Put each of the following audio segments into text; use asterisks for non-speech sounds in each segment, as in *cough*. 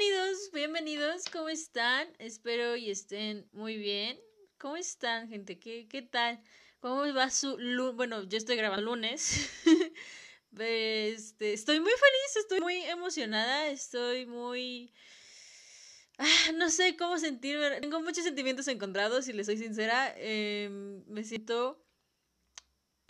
Bienvenidos, bienvenidos, ¿cómo están? Espero y estén muy bien. ¿Cómo están, gente? ¿Qué, qué tal? ¿Cómo va su? Bueno, yo estoy grabando lunes. *laughs* este, estoy muy feliz, estoy muy emocionada, estoy muy... Ah, no sé cómo sentirme. Tengo muchos sentimientos encontrados, si les soy sincera. Em, me siento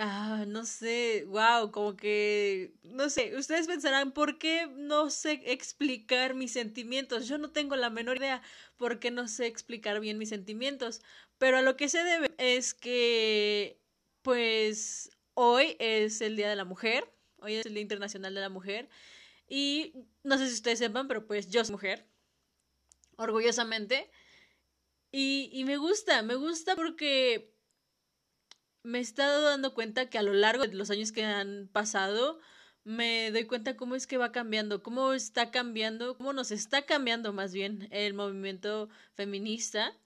Ah, no sé, wow, como que, no sé, ustedes pensarán, ¿por qué no sé explicar mis sentimientos? Yo no tengo la menor idea por qué no sé explicar bien mis sentimientos, pero a lo que se debe es que, pues, hoy es el Día de la Mujer, hoy es el Día Internacional de la Mujer, y no sé si ustedes sepan, pero pues yo soy mujer, orgullosamente, y, y me gusta, me gusta porque me he estado dando cuenta que a lo largo de los años que han pasado, me doy cuenta cómo es que va cambiando, cómo está cambiando, cómo nos está cambiando más bien el movimiento feminista.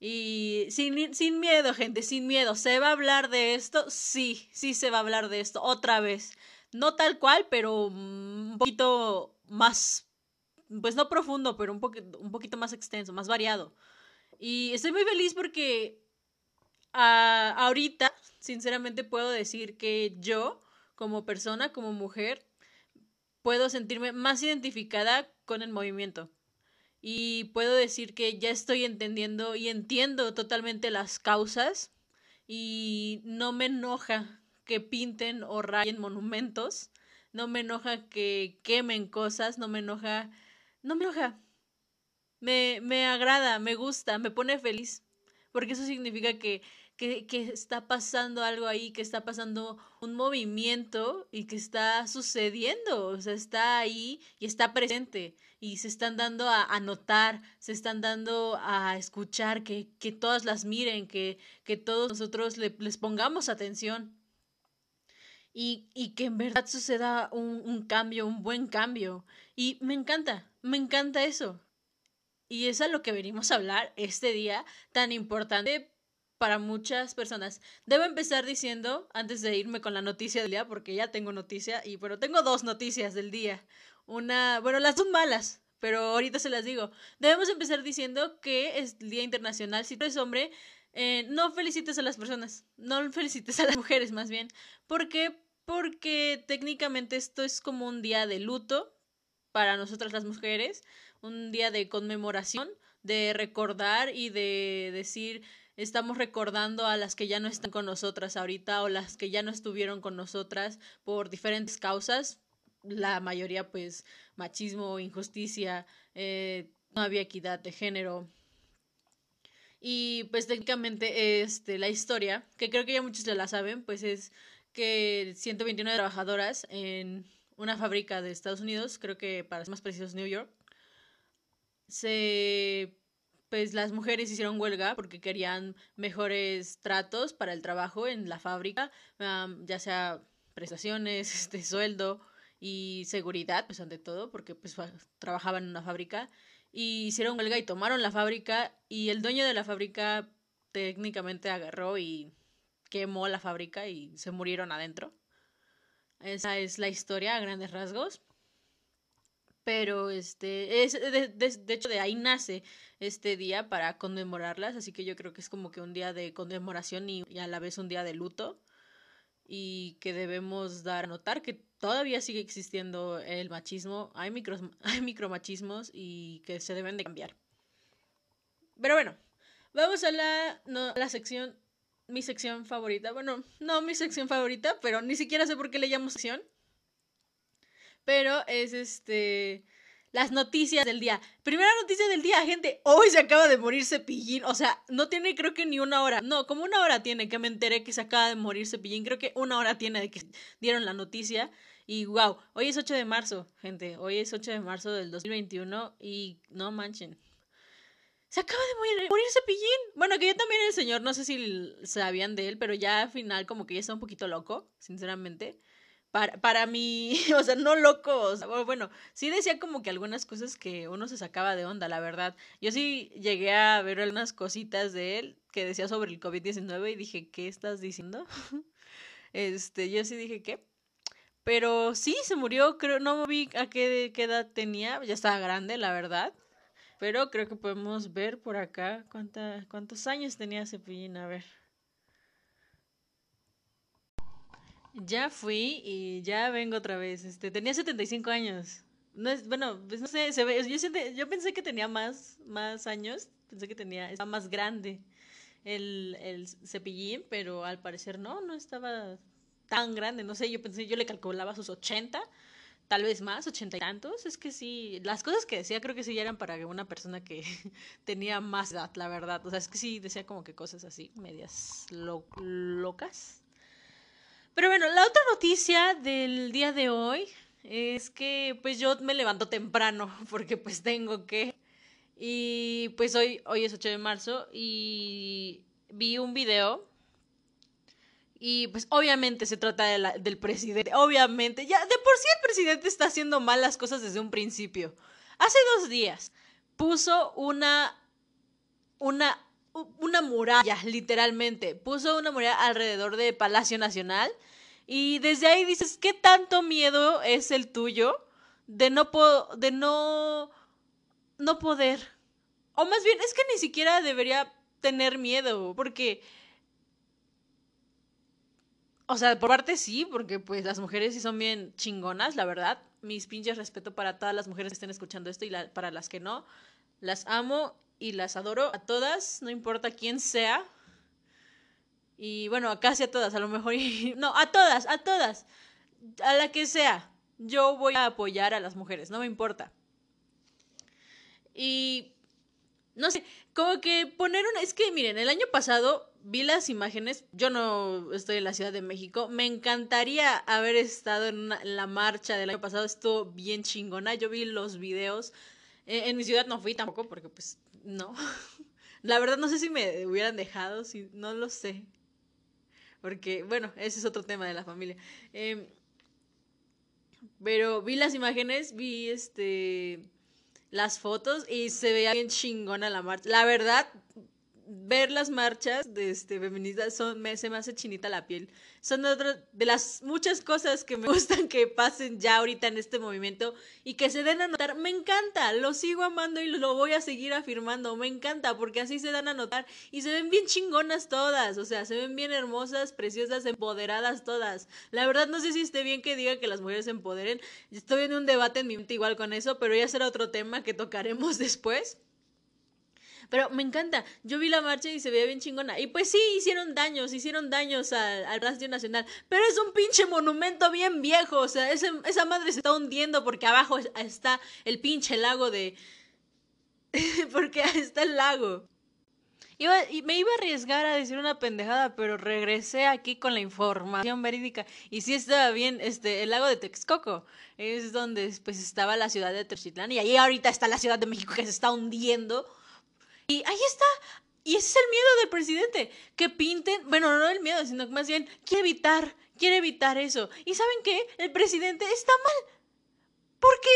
Y sin, sin miedo, gente, sin miedo. ¿Se va a hablar de esto? Sí, sí se va a hablar de esto otra vez. No tal cual, pero un poquito más, pues no profundo, pero un, un poquito más extenso, más variado. Y estoy muy feliz porque ahorita, sinceramente puedo decir que yo, como persona, como mujer, puedo sentirme más identificada con el movimiento. Y puedo decir que ya estoy entendiendo y entiendo totalmente las causas y no me enoja que pinten o rayen monumentos, no me enoja que quemen cosas, no me enoja, no me enoja. Me, me agrada, me gusta, me pone feliz, porque eso significa que que, está pasando algo ahí, que está pasando un movimiento y que está sucediendo, o sea, está ahí y está presente y se están dando a, notar, se están dando a escuchar, que, que todas las miren, que, que todos nosotros le, les pongamos atención. Y, y, que en verdad suceda un, un, cambio, un buen cambio. Y me encanta, me encanta eso. Y es a lo que venimos a hablar este día tan importante para muchas personas. Debo empezar diciendo, antes de irme con la noticia del día, porque ya tengo noticia, y bueno, tengo dos noticias del día. Una, bueno, las dos malas, pero ahorita se las digo. Debemos empezar diciendo que es el Día Internacional. Si tú eres hombre, eh, no felicites a las personas, no felicites a las mujeres más bien. ¿Por qué? Porque técnicamente esto es como un día de luto para nosotras las mujeres, un día de conmemoración, de recordar y de decir estamos recordando a las que ya no están con nosotras ahorita o las que ya no estuvieron con nosotras por diferentes causas, la mayoría pues machismo, injusticia, eh, no había equidad de género. Y pues técnicamente este, la historia, que creo que ya muchos ya la saben, pues es que 129 trabajadoras en una fábrica de Estados Unidos, creo que para ser más precisos New York, se pues las mujeres hicieron huelga porque querían mejores tratos para el trabajo en la fábrica, ya sea prestaciones, *laughs* este sueldo y seguridad, pues ante todo, porque pues trabajaban en una fábrica y hicieron huelga y tomaron la fábrica y el dueño de la fábrica técnicamente agarró y quemó la fábrica y se murieron adentro. Esa es la historia a grandes rasgos pero este es de, de, hecho de ahí nace este día para conmemorarlas así que yo creo que es como que un día de conmemoración y, a la vez un día de luto y que debemos dar a notar que todavía sigue existiendo el machismo hay micros *laughs* hay micromachismos y que se deben de cambiar. Pero bueno vamos a la la sección mi sección favorita bueno no mi sección favorita pero ni siquiera sé por qué le llamo sección pero es este las noticias del día. Primera noticia del día, gente. Hoy se acaba de morir Cepillín. O sea, no tiene creo que ni una hora. No, como una hora tiene que me enteré que se acaba de morir Cepillín. Creo que una hora tiene de que dieron la noticia. Y wow, hoy es 8 de marzo, gente. Hoy es 8 de marzo del 2021 y no manchen. Se acaba de morir, morir Cepillín. Bueno, que yo también el señor, no sé si sabían de él, pero ya al final como que ya está un poquito loco, sinceramente para, para mí, *laughs* o sea, no locos. bueno, sí decía como que algunas cosas que uno se sacaba de onda, la verdad. Yo sí llegué a ver algunas cositas de él que decía sobre el COVID-19 y dije, ¿qué estás diciendo? *laughs* este, yo sí dije, ¿qué? Pero sí, se murió, creo, no vi a qué, qué edad tenía, ya estaba grande, la verdad. Pero creo que podemos ver por acá cuánta, cuántos años tenía Cepillín, a ver. Ya fui y ya vengo otra vez. Este, tenía 75 años. No es, bueno, pues no sé, se ve, yo, yo pensé que tenía más, más años, pensé que tenía, estaba más grande el, el cepillín, pero al parecer no, no estaba tan grande, no sé, yo pensé, yo le calculaba sus 80, tal vez más, ochenta y tantos, es que sí, las cosas que decía creo que sí eran para una persona que *laughs* tenía más edad, la verdad, o sea, es que sí decía como que cosas así, medias locas. Pero bueno, la otra noticia del día de hoy es que pues yo me levanto temprano *laughs* porque pues tengo que y pues hoy hoy es 8 de marzo y vi un video y pues obviamente se trata de del presidente, obviamente, ya de por sí el presidente está haciendo mal las cosas desde un principio. Hace dos días puso una una una muralla, literalmente, puso una muralla alrededor de Palacio Nacional y desde ahí dices, ¿qué tanto miedo es el tuyo de no, de no, no poder? O más bien, es que ni siquiera debería tener miedo, porque... O sea, por parte sí, porque pues las mujeres sí son bien chingonas, la verdad. Mis pinches respeto para todas las mujeres que estén escuchando esto y para las que no. Las amo y las adoro a todas, no importa quién sea. Y bueno, casi a todas, a lo mejor. *laughs* no, a todas, a todas. A la que sea. Yo voy a apoyar a las mujeres, no me importa. Y no sé, como que poner una... Es que miren, el año pasado vi las imágenes, yo no estoy en la Ciudad de México, me encantaría haber estado en, la marcha del año pasado, estuvo bien chingona, yo vi los videos, en, en mi ciudad no fui tampoco porque pues no, *laughs* la verdad no sé si me hubieran dejado, si, no lo sé, porque, bueno, ese es otro tema de la familia. Em, pero vi las imágenes, vi este las fotos y se veía bien chingona la marcha. La verdad, ver las marchas de este feministas son me, se me hace chinita la piel. Son otra de las muchas cosas que me *laughs* gustan que pasen ya ahorita en este movimiento y que se den a notar. Me encanta, lo sigo amando y lo voy a seguir afirmando. Me encanta porque así se dan a notar y se ven bien chingonas todas, o sea, se ven bien hermosas, preciosas, empoderadas todas. La verdad no sé si esté bien que diga que las mujeres se empoderen. Estoy en un debate en mi mente igual con eso, pero ya será otro tema que tocaremos *laughs* después. Pero me encanta. Yo vi la marcha y se veía bien chingona. Y pues sí, hicieron daños, hicieron daños al, al Nacional. Pero es un pinche monumento bien viejo. O sea, esa madre se está hundiendo porque abajo está el pinche lago de... *laughs* porque está el lago. Iba, y me iba a arriesgar a decir una pendejada, pero regresé aquí con la información verídica. Y sí estaba bien, este, el lago de Texcoco. Es donde pues estaba la ciudad de Terchitlán. Y ahí ahorita está la Ciudad de México que se está hundiendo. Y ahí está. Y ese es el miedo del presidente. Que pinten, bueno, no el miedo, sino que más bien quiere evitar, quiere evitar eso. ¿Y saben qué? El presidente está mal. Porque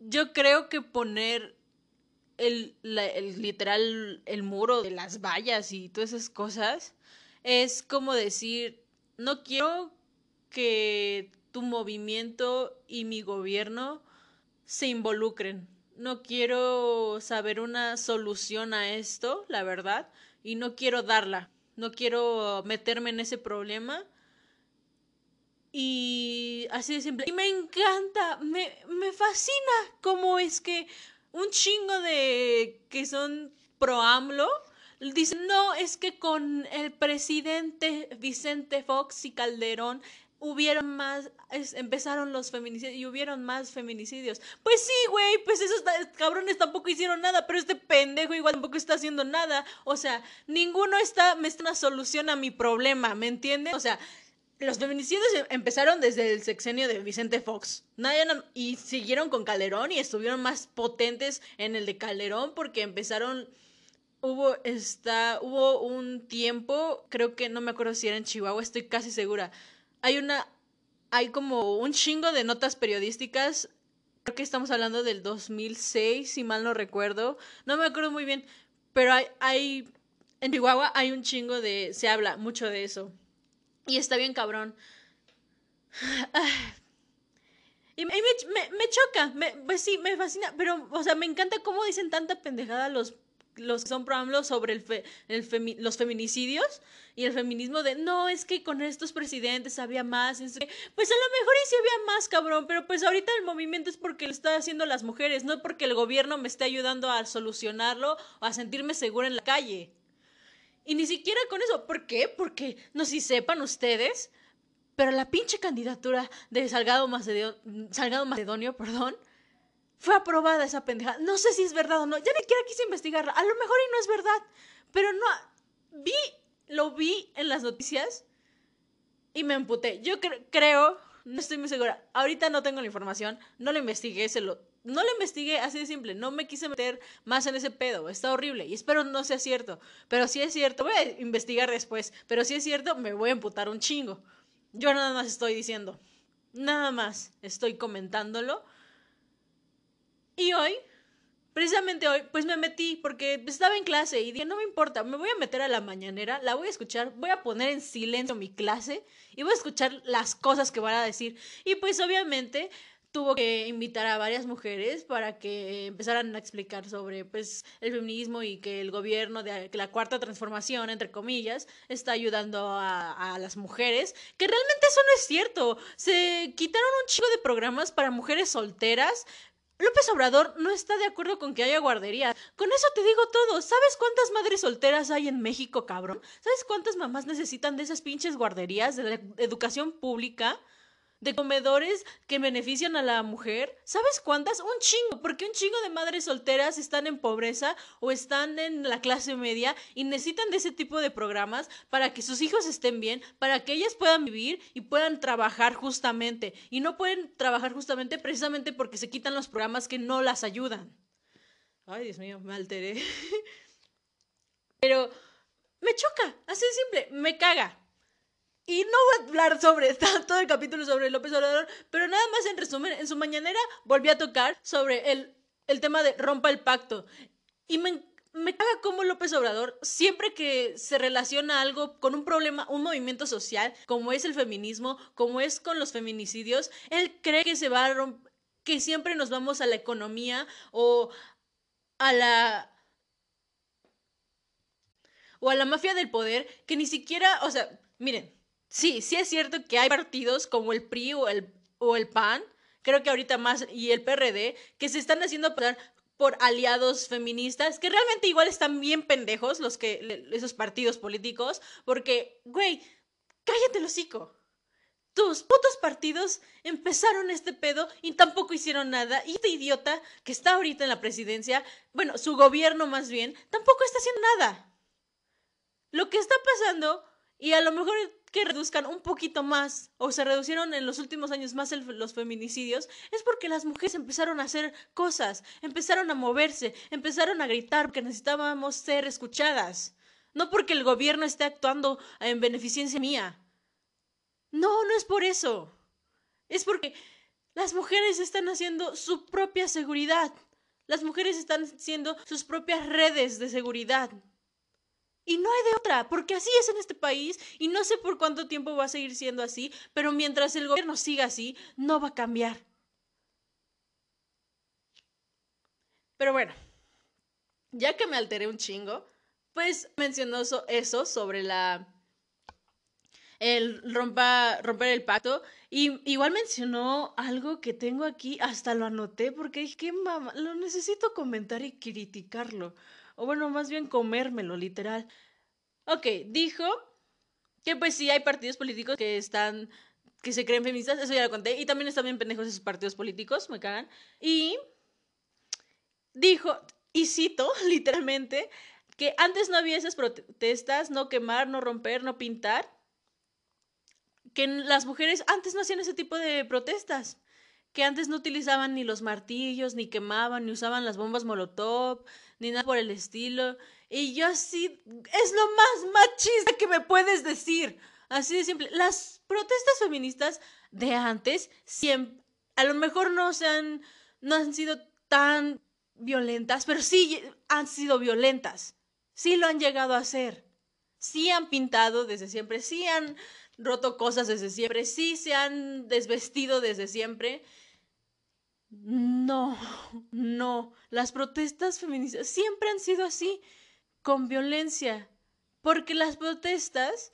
yo creo que poner el, el literal, el muro de las vallas y todas esas cosas es como decir, no quiero que tu movimiento y mi gobierno se involucren no quiero saber una solución a esto, la verdad, y no quiero darla, no quiero meterme en ese problema. Y así de simple. Y me encanta, me, me fascina cómo es que un chingo de que son pro AMLO dicen, no, es que con el presidente Vicente Fox y Calderón hubieron más, empezaron los feminicidios y hubieron más feminicidios. Pues sí, güey, pues esos cabrones tampoco hicieron nada, pero este pendejo igual tampoco está haciendo nada. O sea, ninguno está, me está una solución a mi problema, ¿me entiendes? O sea, los feminicidios em, empezaron desde el sexenio de Vicente Fox. Y siguieron con Calderón y estuvieron más potentes en el de Calderón porque empezaron hubo esta hubo un tiempo, creo que no me acuerdo si era en Chihuahua, estoy casi segura, hay una, hay como un chingo de notas periodísticas, creo que estamos hablando del 2006, si mal no recuerdo, no me acuerdo muy bien, pero hay, hay, en Chihuahua hay un chingo de, se habla mucho de eso, y está bien cabrón. *sighs* Y me, me, choca, me, pues sí, me fascina, pero, o sea, me encanta cómo dicen tanta pendejada los los que son pro sobre el, el los feminicidios y el feminismo de no, es que con estos presidentes había más. Pues a lo mejor y sí había más, cabrón, pero pues ahorita el movimiento es porque lo están haciendo las mujeres, no porque el gobierno me esté ayudando a solucionarlo o a sentirme segura en la calle. Y ni siquiera con eso. ¿Por qué? Porque no si sepan ustedes, pero la pinche candidatura de Salgado Macedonio, Salgado Macedonio, perdón, fue aprobada esa pendeja. No sé si es verdad o no. Ya ni siquiera quise investigarla. A lo mejor y no es verdad. Pero no. Vi, lo vi en las noticias y me emputé. Yo creo, no estoy muy segura. Ahorita no tengo la información. No lo investigué, se lo. No lo investigué así de simple. No me quise meter más en ese pedo. Está horrible. Y espero no sea cierto. Pero si es cierto, voy a investigar después. Pero si es cierto, me voy a emputar un chingo. Yo nada más estoy diciendo, nada más estoy comentándolo. Y hoy, precisamente hoy, pues me metí porque estaba en clase y dije, no me importa, me voy a meter a la mañanera, la voy a escuchar, voy a poner en silencio mi clase y voy a escuchar las cosas que van a decir. Y pues obviamente tuvo que invitar a varias mujeres para que empezaran a explicar sobre pues el feminismo y que el gobierno de la cuarta transformación entre comillas está ayudando a, a, las mujeres que realmente eso no es cierto se quitaron un chico de programas para mujeres solteras López Obrador no está de acuerdo con que haya guarderías. Con eso te digo todo. ¿Sabes cuántas madres solteras hay en México, cabrón? ¿Sabes cuántas mamás necesitan de esas pinches guarderías de la educación pública? De comedores que benefician a la mujer. ¿Sabes cuántas? Un chingo, porque un chingo de madres solteras están en pobreza o están en la clase media y necesitan de ese tipo de programas para que sus hijos estén bien, para que ellas puedan vivir y puedan trabajar justamente. Y no pueden trabajar justamente precisamente porque se quitan los programas que no las ayudan. Ay, Dios mío, me alteré. *laughs* Pero me choca, así de simple, me caga. Y no voy a hablar sobre *laughs* todo el capítulo sobre López Obrador, pero nada más en resumen, en su mañanera volví a tocar sobre el, el tema de rompa el pacto. Y me, me caga cómo López Obrador, siempre que se relaciona algo con un problema, un movimiento social, como es el feminismo, como es con los feminicidios, él cree que se va a romper, que siempre nos vamos a la economía o a la o a la mafia del poder que ni siquiera, o sea, miren, sí, sí es cierto que hay partidos como el PRI o el, o el PAN, creo que ahorita más, y el PRD, que se están haciendo pasar por aliados feministas, que realmente igual están bien pendejos los que, esos partidos políticos, porque, güey, cállate el hocico. Tus putos partidos empezaron este pedo y tampoco hicieron nada. Y este idiota que está ahorita en la presidencia, bueno, su gobierno más bien, tampoco está haciendo nada. Lo que está pasando, y a lo mejor que reduzcan un poquito más o se reducieron en los últimos años más los feminicidios es porque las mujeres empezaron a hacer cosas, empezaron a moverse, empezaron a gritar porque necesitábamos ser escuchadas. No porque el gobierno esté actuando en beneficencia mía. No, no es por eso. Es porque las mujeres están haciendo su propia seguridad. Las mujeres están haciendo sus propias redes de seguridad. Y no hay de otra, porque así es en este país y no sé por cuánto tiempo va a seguir siendo así, pero mientras el gobierno siga así, no va a cambiar. Pero bueno, ya que me alteré un chingo, pues mencionó eso sobre la el rompa, romper el pacto. Y igual mencionó algo que tengo aquí, hasta lo anoté porque dije, que mamá, lo necesito comentar y criticarlo o bueno, más bien comérmelo, literal. Ok, dijo que pues sí hay partidos políticos que están, que se creen feministas, eso ya lo conté, y también están bien pendejos esos partidos políticos, me cagan. Y dijo, y cito *laughs* literalmente, que antes no había esas protestas, no quemar, no romper, no pintar, que las mujeres antes no hacían ese tipo de protestas, que antes no utilizaban ni los martillos, ni quemaban, ni usaban las bombas molotov, ni nada por el estilo. Y yo así, es lo más machista que me puedes decir. Así de simple. Las protestas feministas de antes, siempre, a lo mejor no se han, no han sido tan violentas, pero sí han sido violentas. Sí lo han llegado a hacer. sí han pintado desde siempre, sí han roto cosas desde siempre, sí se han desvestido desde siempre. No, *laughs* no, las protestas feministas siempre han sido así, con violencia, porque las protestas,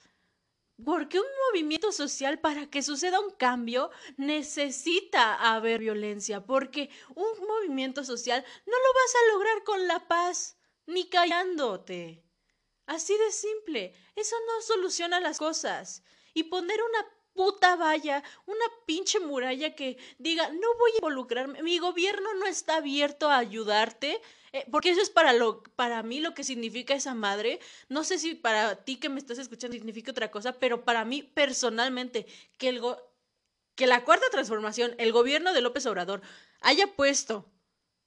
porque un movimiento social para que suceda un cambio necesita haber violencia, porque un movimiento social no lo vas a lograr con la paz, ni callándote. Así de simple, eso no soluciona las cosas. Y poner una puta valla, una pinche muralla que diga, no voy a involucrarme, mi gobierno no está abierto a ayudarte, eh, porque eso es para, lo, para mí lo que significa esa madre. No sé si para ti que me estás escuchando significa otra cosa, pero para mí personalmente, que, el que la cuarta transformación, el gobierno de López Obrador, haya puesto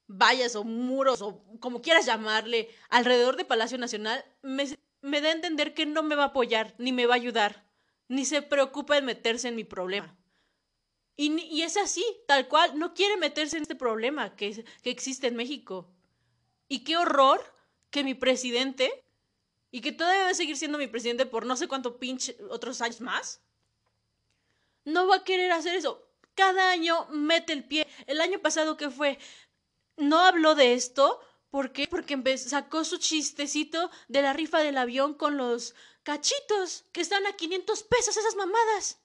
vallas o muros o como quieras llamarle alrededor de Palacio Nacional, me, me da a entender que no me va a apoyar ni me va a ayudar ni se preocupa en meterse en mi problema. Y, y, es así, tal cual, no quiere meterse en este problema que, que existe en México. Y qué horror que mi presidente, y que todavía va a seguir siendo mi presidente por no sé cuánto pinche otros años más, no va a querer hacer eso. Cada año mete el pie. El año pasado que fue, no habló de esto. ¿Por qué? Porque sacó su chistecito de la rifa del avión con los cachitos que están a 500 pesos esas mamadas.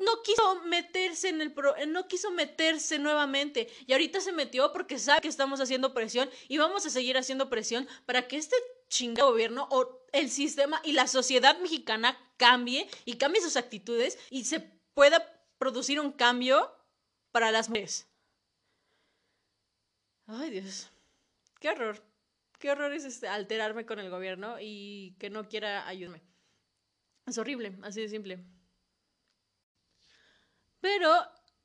No quiso meterse en el pro, no quiso meterse nuevamente y ahorita se metió porque sabe que estamos haciendo presión y vamos a seguir haciendo presión para que este chingado gobierno o el sistema y la sociedad mexicana cambie y cambie sus actitudes y se pueda producir un cambio para las mujeres. Ay, Dios. Qué horror qué horror es este, alterarme con el gobierno y que no quiera ayudarme. Es horrible, así de simple. Pero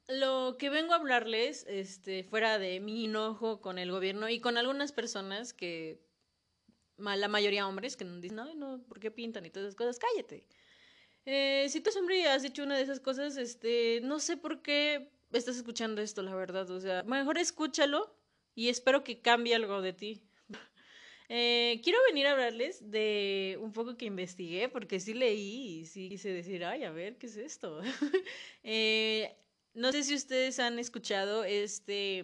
lo que vengo a hablarles, este, fuera de mi enojo con el gobierno y con algunas personas que, la mayoría hombres, que dicen, no, no, ¿por qué pintan y todas esas cosas? Cállate. Eh, si tú hombre has hecho una de esas cosas, este, no sé por qué estás escuchando esto, la verdad. O sea, mejor escúchalo y espero que cambie algo de ti. Eh, quiero venir a hablarles de un poco que investigué, porque sí leí y sí quise decir, ay, a ver, ¿qué es esto? *laughs* Eh, no sé si ustedes han escuchado este,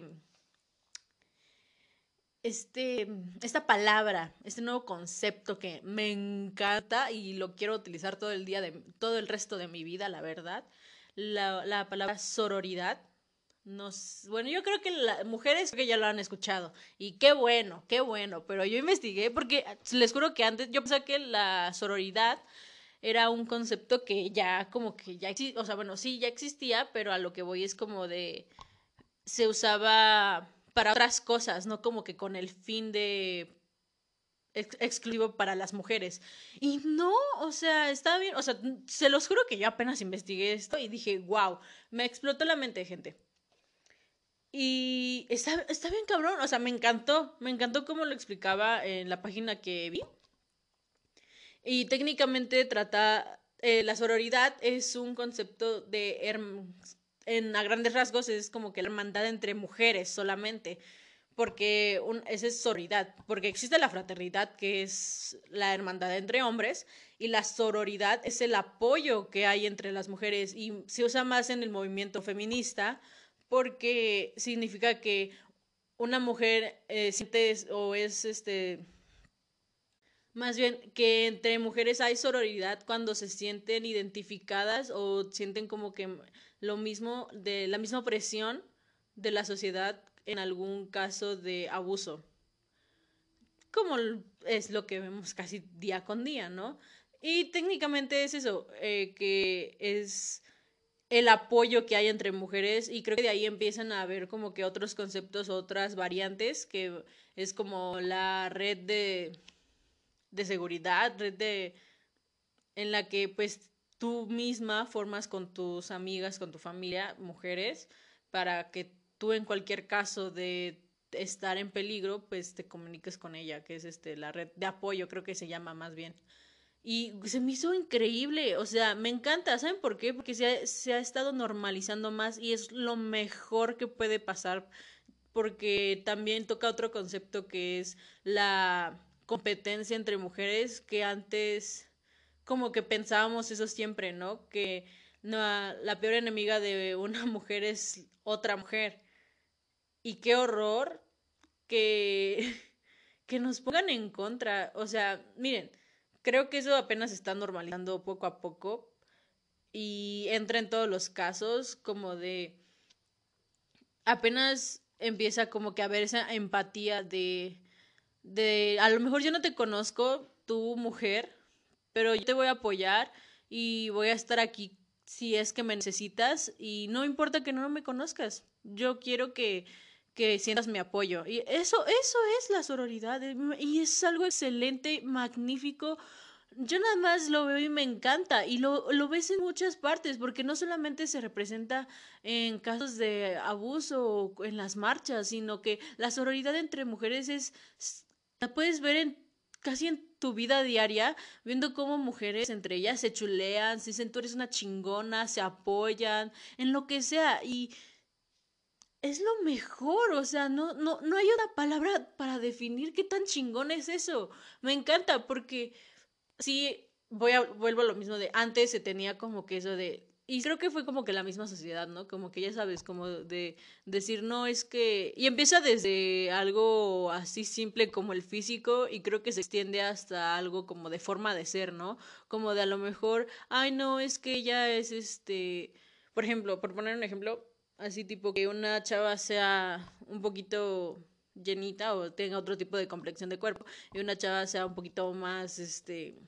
este, esta palabra, este nuevo concepto que me encanta y lo quiero utilizar todo el día, de, todo el resto de mi vida, la verdad. La, la palabra sororidad bueno, yo creo que las mujeres que ya lo han escuchado. Y qué bueno, qué bueno. Pero yo investigué porque les juro que antes yo pensaba que la sororidad era un concepto que ya como que ya existía, o sea, bueno, sí, ya existía, pero a lo que voy es como de, se usaba para otras cosas, no como que con el fin de exclusivo para las mujeres. Y no, o sea, está bien, o sea, se los juro que yo apenas investigué esto y dije, wow, me explotó la mente, gente. Y está, está bien cabrón, o sea, me encantó, me encantó cómo lo explicaba en la página que vi. Y técnicamente trata, eh, la sororidad es un concepto de, en a grandes rasgos es como que la hermandad entre mujeres solamente, porque un, esa es sororidad, porque existe la fraternidad que es la hermandad entre hombres y la sororidad es el apoyo que hay entre las mujeres y se usa más en el movimiento feminista porque significa que una mujer eh, siente o es este más bien que entre mujeres hay sororidad cuando se sienten identificadas o sienten como que lo mismo de la misma presión de la sociedad en algún caso de abuso. Como es lo que vemos casi día con día no y técnicamente es eso eh, que es el apoyo que hay entre mujeres y creo que de ahí empiezan a haber como que otros conceptos, otras variantes, que es como la red de, de seguridad, red de en la que pues tú misma formas con tus amigas, con tu familia, mujeres, para que tú en cualquier caso de estar en peligro, pues te comuniques con ella, que es este la red de apoyo, creo que se llama más bien. Y se me hizo increíble, o sea, me encanta, ¿saben por qué? Porque se ha, estado normalizando más y es lo mejor que puede pasar, porque también toca otro concepto que es la competencia entre mujeres que antes como que pensábamos eso siempre, ¿no? Que la peor enemiga de una *laughs* mujer es otra mujer. Y qué horror que, *laughs* que nos pongan en contra. O sea, miren, creo que eso apenas está normalizando poco a poco y entra en todos los casos como de apenas empieza como que a haber esa empatía de de a lo mejor yo no te conozco, tu mujer, pero yo te voy a apoyar y voy a estar aquí si es que me necesitas y no importa que no me conozcas. Yo quiero que que sientas mi apoyo. Y eso, eso es la sororidad. Eh, y es algo excelente, magnífico. Yo nada más lo veo y me encanta. Y lo, lo ves en muchas partes, porque no solamente se representa en casos de abuso o en las marchas, sino que la sororidad entre mujeres es. la puedes ver en casi en tu vida diaria, viendo cómo mujeres entre ellas se chulean, se dicen tú eres una chingona, se apoyan, en lo que sea. Y es lo mejor, o sea, no, no, no hay una palabra para definir qué tan chingón es eso. Me encanta porque sí, voy a, vuelvo a lo mismo de antes se tenía como que eso de y creo que fue como que la misma sociedad, ¿no? Como que ya sabes, como de decir, no, es que... Y empieza desde algo así simple como el físico y creo que se extiende hasta algo como de forma de ser, ¿no? Como de a lo mejor, ay, no, es que ella es este... Por ejemplo, por poner un ejemplo, así tipo que una chava sea un poquito llenita o tenga otro tipo de complexión de cuerpo y una chava sea un poquito más, este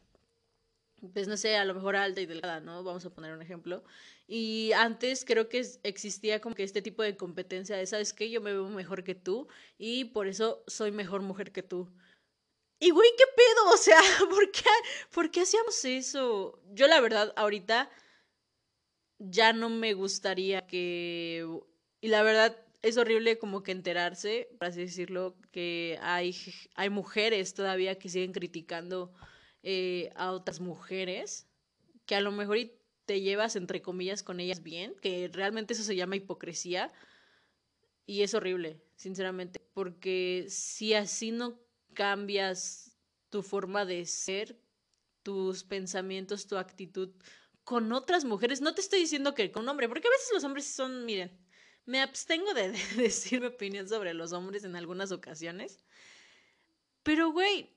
pues no sé, a lo mejor alta y delgada, ¿no? Vamos a poner un ejemplo. Y antes creo que existía como que este tipo de competencia de, ¿sabes qué? Yo me veo mejor que tú y por eso soy mejor mujer que tú. Y güey, ¿qué pedo? O sea, *laughs* ¿por qué, ¿por qué hacíamos eso? Yo la verdad, ahorita ya no me gustaría que... Y la verdad es horrible como que enterarse, por así decirlo, que hay, hay mujeres todavía que siguen criticando eh, a otras mujeres, que a lo mejor te llevas entre comillas con ellas bien, que realmente eso se llama hipocresía y es horrible, sinceramente, porque si así no cambias tu forma de ser, tus pensamientos, tu actitud con otras mujeres, no te estoy diciendo que con un hombre, porque a veces los hombres son, miren, me abstengo de, de *laughs* decir mi opinión sobre los hombres en algunas ocasiones, pero güey,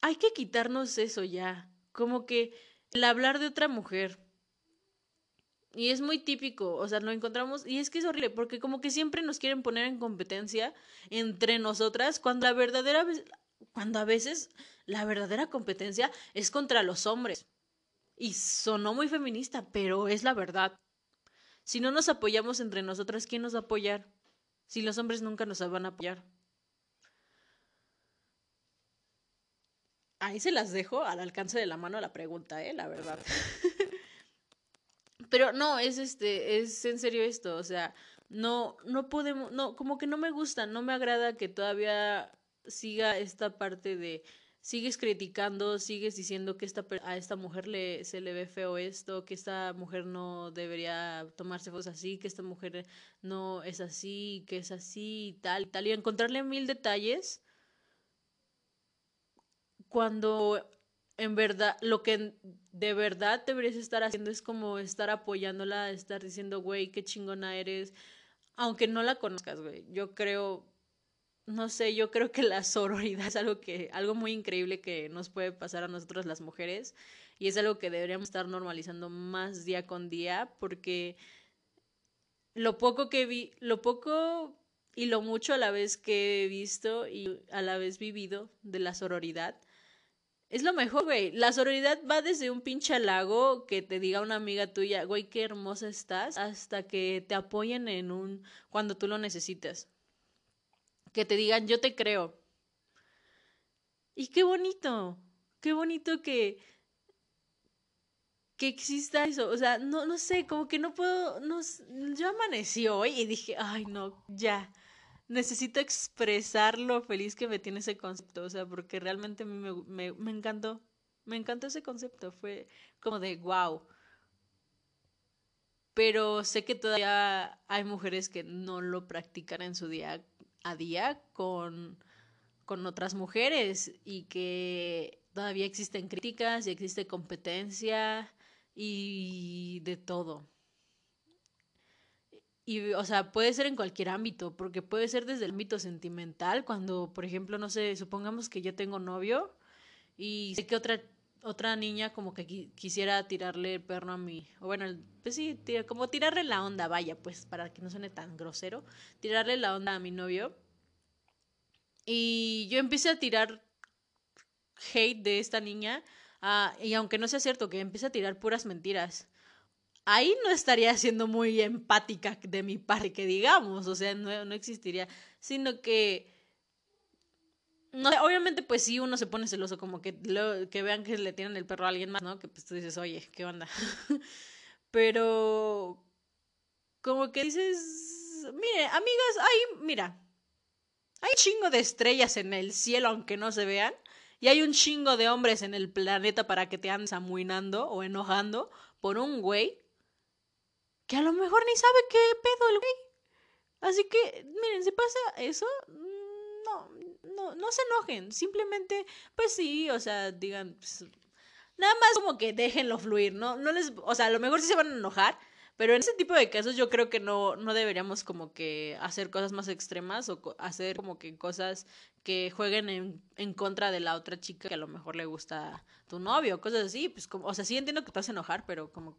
hay que quitarnos eso ya. Como que el hablar de otra mujer. Y es muy típico, o sea, lo encontramos, y es que es horrible, porque como que siempre nos quieren poner en competencia entre nosotras, cuando la verdadera, cuando a veces la verdadera competencia es contra los hombres. Y sonó muy feminista, pero es la verdad. Si no nos apoyamos entre nosotras, ¿quién nos va a apoyar? Si los hombres nunca nos van a apoyar. ahí se las dejo al alcance de la mano la pregunta, ¿eh? La verdad. *laughs* Pero no, es este, es en serio esto, o sea, no, no podemos, no, como que no me gusta, no me agrada que todavía siga esta parte de sigues criticando, sigues diciendo que esta, a esta mujer le, se le ve feo esto, que esta mujer no debería tomarse fotos así, que esta mujer no es así, que es así y tal y tal, y encontrarle mil detalles cuando en verdad, lo que de verdad deberías estar haciendo es como estar apoyándola, estar diciendo, güey, qué chingona eres, aunque no la conozcas, güey. Yo creo, no sé, yo creo que la *laughs* sororidad es algo que, algo muy increíble que nos puede pasar a nosotros las mujeres y es algo que deberíamos estar normalizando más día con día porque lo poco que vi, lo poco y lo mucho a la vez que he visto y a la vez vivido de la sororidad, es lo mejor, güey. La sororidad va desde un pinche halago que te diga una amiga tuya, güey, qué hermosa estás, hasta que te apoyen en un cuando tú lo necesitas. Que te digan, yo te creo. Y qué bonito, qué bonito que que exista eso, o sea, no no sé, como que no puedo no yo amanecí hoy y dije, "Ay, no, ya." necesito expresar lo feliz que me tiene ese concepto, o sea, porque realmente me, me, me encantó, me encantó ese concepto, fue como de wow. Pero sé que todavía hay mujeres que no lo practican en su día a día con, con otras mujeres y que todavía existen críticas y existe competencia y de todo. Y, o sea, puede ser en cualquier ámbito, porque puede ser desde el ámbito sentimental, cuando, por ejemplo, no sé, supongamos que yo tengo novio y sé que otra otra niña como que quisiera tirarle el perro a mí, o bueno, pues sí, como tirarle la onda, vaya, pues para que no suene tan grosero, tirarle la onda a mi novio. Y yo empecé a tirar hate de esta niña, ah, y aunque no sea cierto, que empiece a tirar puras mentiras, ahí no estaría siendo muy empática de mi parte, que digamos, o sea, no, no existiría, sino que no obviamente pues sí uno se pone celoso como que que vean que le tiran el perro a alguien más, ¿no? Que pues tú dices, "Oye, ¿qué onda?" *laughs* Pero como que dices, "Mire, amigas, hay, mira, hay chingo de estrellas en el cielo aunque no se vean." Y hay un chingo de hombres en el planeta para que te andes amuinando o enojando por un güey que a lo mejor ni sabe qué pedo el güey. Así que, miren, si pasa eso, no, no, se enojen, simplemente, pues sí, o sea, digan, pues, nada más como que déjenlo fluir, ¿no? No les, o sea, a lo mejor sí se van a enojar, pero en ese tipo de casos yo creo que no, no deberíamos como que hacer cosas más extremas o hacer como que cosas que jueguen en, en contra de la otra chica que a lo mejor le gusta tu novio, cosas así, pues como, o sea, sí entiendo que te vas a enojar, pero como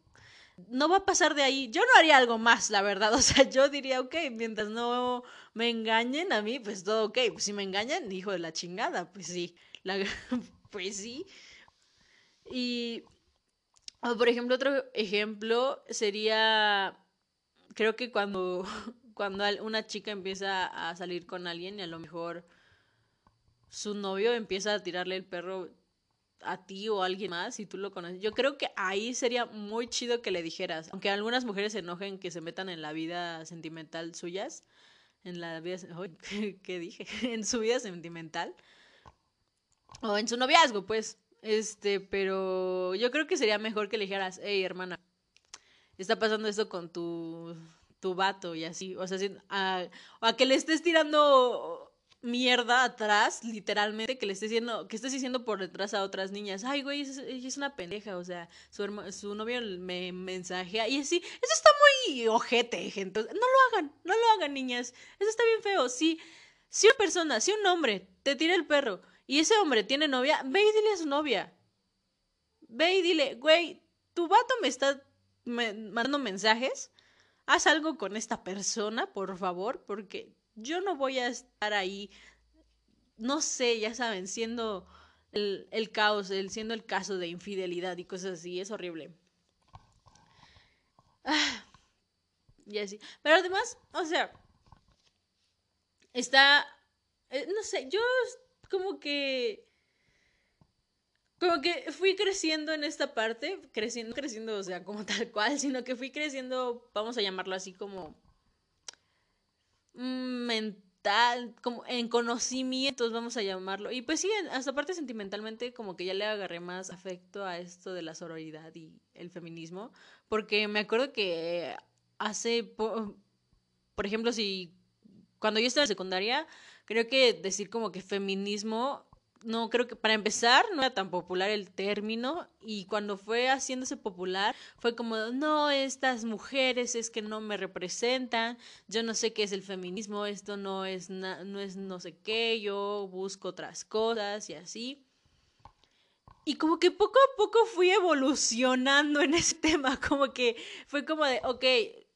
no va a pasar de ahí. Yo no haría algo más, la verdad. *laughs* O sea, yo diría, ok, mientras no me engañen a mí, pues todo ok. Pues si me engañan, hijo de la chingada, pues sí. La, *laughs* pues sí. Y, por ejemplo, otro ejemplo sería, creo que cuando, *laughs* cuando una chica empieza a salir con alguien y a lo mejor su novio empieza a tirarle el perro a ti o a alguien más si tú lo conoces. Yo creo que ahí sería muy chido que le dijeras, aunque algunas mujeres se enojen que se metan en la vida sentimental suyas, en la vida, *laughs* ¿qué, dije? *laughs* en su vida sentimental o en su noviazgo, pues. Este, pero yo creo que sería mejor que le dijeras, hey, hermana, está pasando esto con tu, tu vato y así, o sea, a, o a que le estés tirando mierda atrás, literalmente, que le estés diciendo, que estés diciendo por detrás a otras niñas, ay, güey, es, una pendeja, o sea, su, su novio me mensajea, y así, eso está muy ojete, gente, no lo hagan, no lo hagan, niñas, eso está bien feo, si, si una persona, si un hombre te tira el perro, y ese hombre tiene novia, ve y dile a su novia, ve y dile, güey, tu vato me está mandando mensajes, haz algo con esta persona, por favor, porque yo no voy a estar ahí, no sé, ya saben, siendo el, caos, el, siendo el caso de infidelidad y cosas así, es horrible. Ah, y así. Pero además, o sea, está, eh, no sé, yo como que como que fui creciendo en esta parte, creciendo, creciendo, o sea, como *laughs* tal cual, sino que fui creciendo, vamos a llamarlo así como mental, como en conocimientos, vamos a llamarlo. Y pues sí, hasta parte sentimentalmente como que ya le agarré más afecto a esto de la sororidad y el feminismo, porque me acuerdo que hace, por, ejemplo, si cuando yo estaba en secundaria, creo que decir como que feminismo no creo que para empezar no era tan popular el término y cuando fue haciéndose popular fue como no estas mujeres es que no me representan yo no sé qué es el feminismo esto no es no es no sé qué yo busco otras cosas y así y como que poco a poco fui evolucionando en ese *laughs* tema como que fue como de ok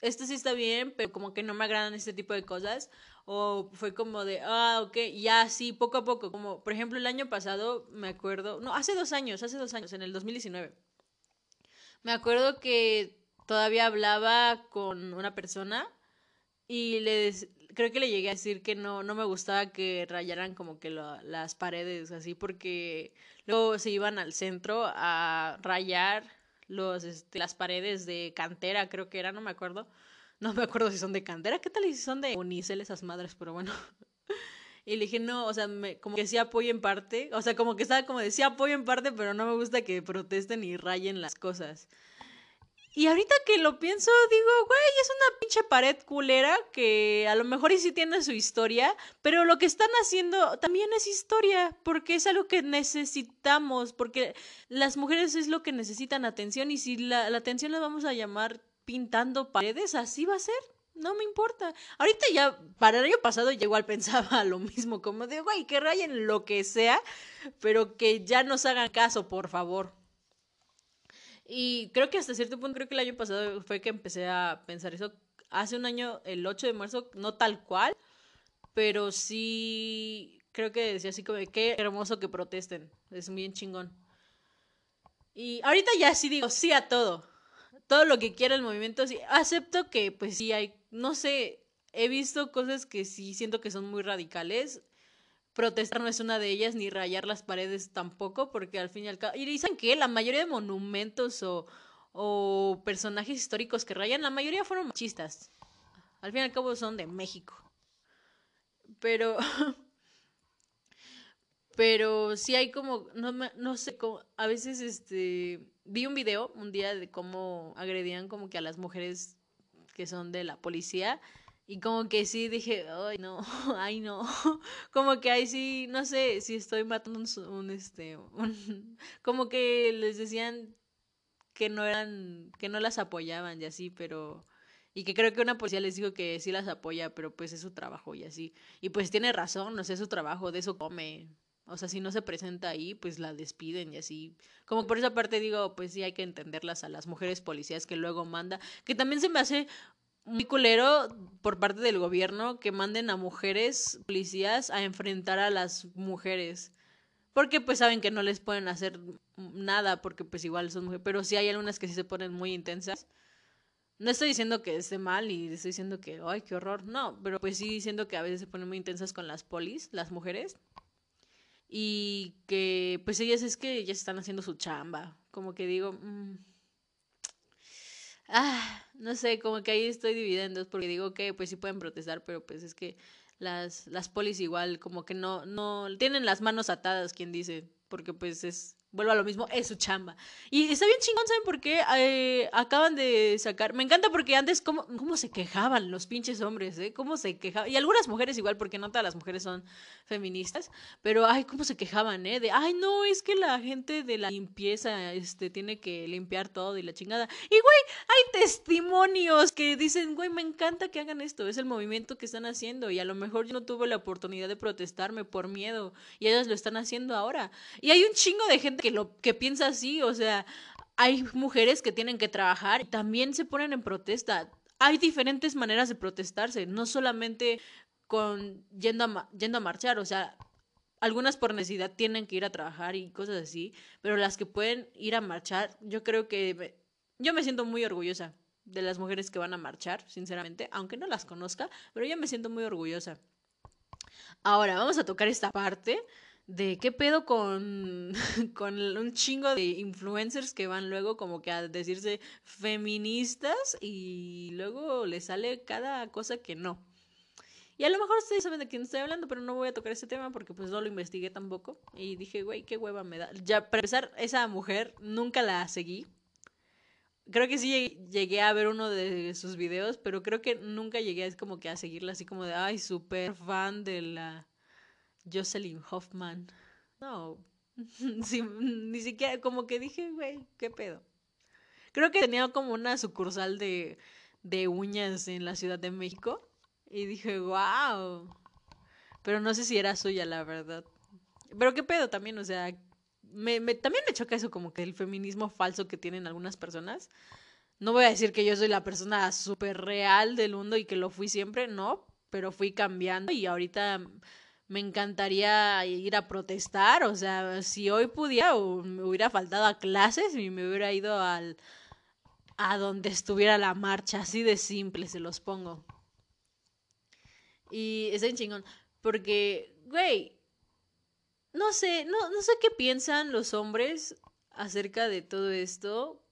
esto sí está bien pero como que no me agradan este tipo de cosas o fue como de, ah, ok, ya sí, poco a poco, como por ejemplo el año pasado, me acuerdo, no, hace dos años, hace dos años, en el 2019, me acuerdo que todavía hablaba con una persona y le creo que le llegué a decir que no, no me gustaba que rayaran como que las paredes así porque luego se iban al centro a rayar los, este, las paredes de cantera, creo que era, no me acuerdo no me acuerdo si son de cantera, ¿qué tal si son de unicel esas madres? Pero bueno. *laughs* Y le dije, no, o sea, como que sí apoyo en parte, o sea, como que estaba como de sí apoyo en parte, pero no me gusta que protesten y rayen las cosas. Y ahorita que lo pienso, digo, güey, es una pinche pared culera que a lo mejor sí tiene su historia, pero lo que están haciendo también es historia, porque es algo que necesitamos, porque las mujeres es lo que necesitan atención y si la, la atención la vamos a llamar pintando paredes, así va a ser. No me importa. Ahorita ya, para el año pasado, ya igual *laughs* pensaba lo mismo, como de, güey, que rayen lo que sea, pero que ya nos hagan caso, por favor. Y creo que hasta cierto punto, creo que el año pasado fue que empecé a pensar eso. Hace un año, el 8 de marzo, no tal cual, pero sí creo que decía así como, qué hermoso que protesten. Es bien chingón. Y ahorita ya sí digo sí a todo. Todo lo que quiera el movimiento, sí. Acepto que, pues sí hay, no sé, he visto cosas que sí siento que son muy radicales protestar no es una de ellas, ni rayar las paredes tampoco, porque al fin y al cabo... Y dicen que la mayoría de monumentos o, o personajes históricos que rayan, la mayoría fueron machistas. Al fin y al cabo son de México. Pero... *laughs* pero sí hay como, no, no sé, como, a veces este, vi un video un día de cómo agredían como que a las mujeres que son de la policía y como que sí dije, ay no, *laughs* ay no, *laughs* como que ahí sí, no sé si estoy matando un, este, un, *laughs* como que les decían que no eran, que no las apoyaban y así, pero, y que creo que una policía les dijo que sí las apoya, pero pues es su trabajo y así, y pues tiene razón, no sé, es su trabajo, de eso come, o sea, si no se presenta ahí, pues la despiden y así. Como por esa parte digo, pues sí hay que entenderlas a las mujeres policías que luego manda. Que también se me hace muy culero por parte del gobierno que manden a mujeres policías a enfrentar a las mujeres. Porque pues saben que no les pueden hacer nada porque pues igual son mujeres. Pero sí hay algunas que sí se ponen muy intensas. No estoy diciendo que esté mal y estoy diciendo que, ay, qué horror. No, pero pues sí diciendo que a veces se ponen muy intensas con las polis, las mujeres. Y que pues ellas es que ellas están haciendo su chamba. Como que digo... Mm, ah, no sé, como que ahí estoy dividiendo, porque digo que pues sí pueden protestar, pero pues es que las, las polis igual como que no, no, tienen las manos atadas, quien dice, porque pues es vuelvo a lo mismo, es su chamba. Y está bien chingón, ¿saben por qué? Eh, acaban de sacar, me encanta porque antes cómo, cómo se quejaban los pinches hombres, ¿eh? Cómo se quejaban, y algunas mujeres igual, porque no todas las mujeres son feministas, pero ay, cómo se quejaban, ¿eh? De, ay, no, es que la gente de la limpieza, este, tiene que limpiar todo y la chingada. Y güey, hay testimonios que dicen, güey, me encanta que hagan esto, es el movimiento que están haciendo, y a lo mejor yo no tuve la oportunidad de protestarme por miedo, y ellas lo están haciendo ahora. Y hay un chingo de gente que lo que piensa así, o sea, hay mujeres que tienen que trabajar y también se ponen en protesta. Hay diferentes maneras de protestarse, no solamente con yendo a, yendo a marchar, o sea, algunas por necesidad tienen que ir a trabajar y cosas así, pero las que pueden ir a marchar, yo creo que yo me siento muy orgullosa de las mujeres que van a marchar, sinceramente, aunque no las conozca, pero yo me siento muy orgullosa. Ahora, vamos a tocar esta parte de qué pedo con, *laughs* con un chingo de influencers que van luego como que a decirse feministas y luego le sale cada cosa que no. Y a lo mejor ustedes saben de quién estoy hablando, pero no voy a tocar ese tema porque pues no lo investigué tampoco. Y dije, güey, qué hueva me da. Ya, para empezar, esa mujer nunca la seguí. Creo que sí llegué a ver uno de sus videos, pero creo que nunca llegué a, como que a seguirla así como de, ay, súper fan de la Jocelyn Hoffman. No, *laughs* ni siquiera, como que dije, güey, ¿qué pedo? Creo que tenía como una sucursal de, de uñas en la Ciudad de México. Y dije, wow. Pero no sé si era suya, la verdad. Pero qué pedo también, o sea, me, me, también me choca eso como que el feminismo falso que tienen algunas personas. No voy a decir que yo soy la persona súper real del mundo y que lo fui siempre, no, pero fui cambiando y ahorita me encantaría ir a protestar, o sea, si hoy pudiera me hubiera faltado a clases y me hubiera ido al a donde estuviera la marcha, así de simple se los pongo. Y es en chingón, porque, güey, no sé, no, no sé qué piensan los hombres acerca de todo esto.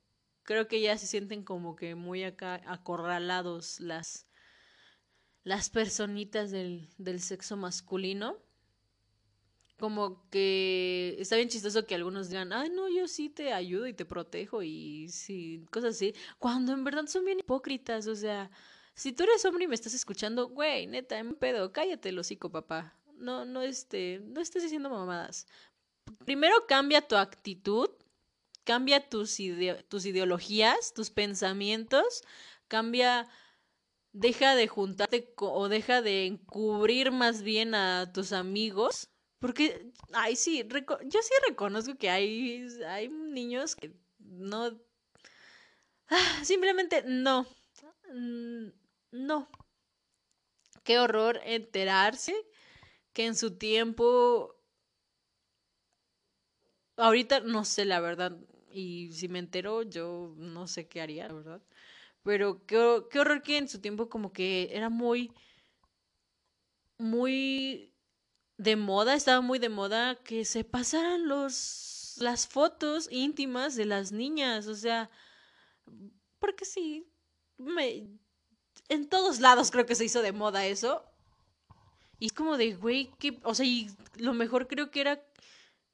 Creo que ya se sienten como que muy acá acorralados las las personitas del, del sexo masculino. como que está bien chistoso que algunos digan, ay, no, yo sí te ayudo y te protejo y sí, cosas así, cuando en verdad son bien hipócritas, o sea, si tú eres hombre y me estás escuchando, güey, neta, en pedo, cállate el hocico, papá. No, no, este, no estés diciendo mamadas. Primero cambia tu actitud, cambia tus, tus ideologías, tus pensamientos, cambia deja de juntarte o deja de encubrir más bien a tus amigos porque, ay, sí, yo sí reconozco que hay, hay niños que no... Ah, simplemente no. Mm, no. Qué horror enterarse que en su tiempo... Ahorita no sé la verdad. Y si me entero, yo no sé qué haría, la verdad. Pero qué, qué horror que en su tiempo como que era muy... Muy de moda, estaba muy de moda que se pasaran los las fotos íntimas de las niñas, o sea, porque sí, me, en todos lados creo que se hizo de moda eso. Y es como de, güey, que, o sea, y lo mejor creo que era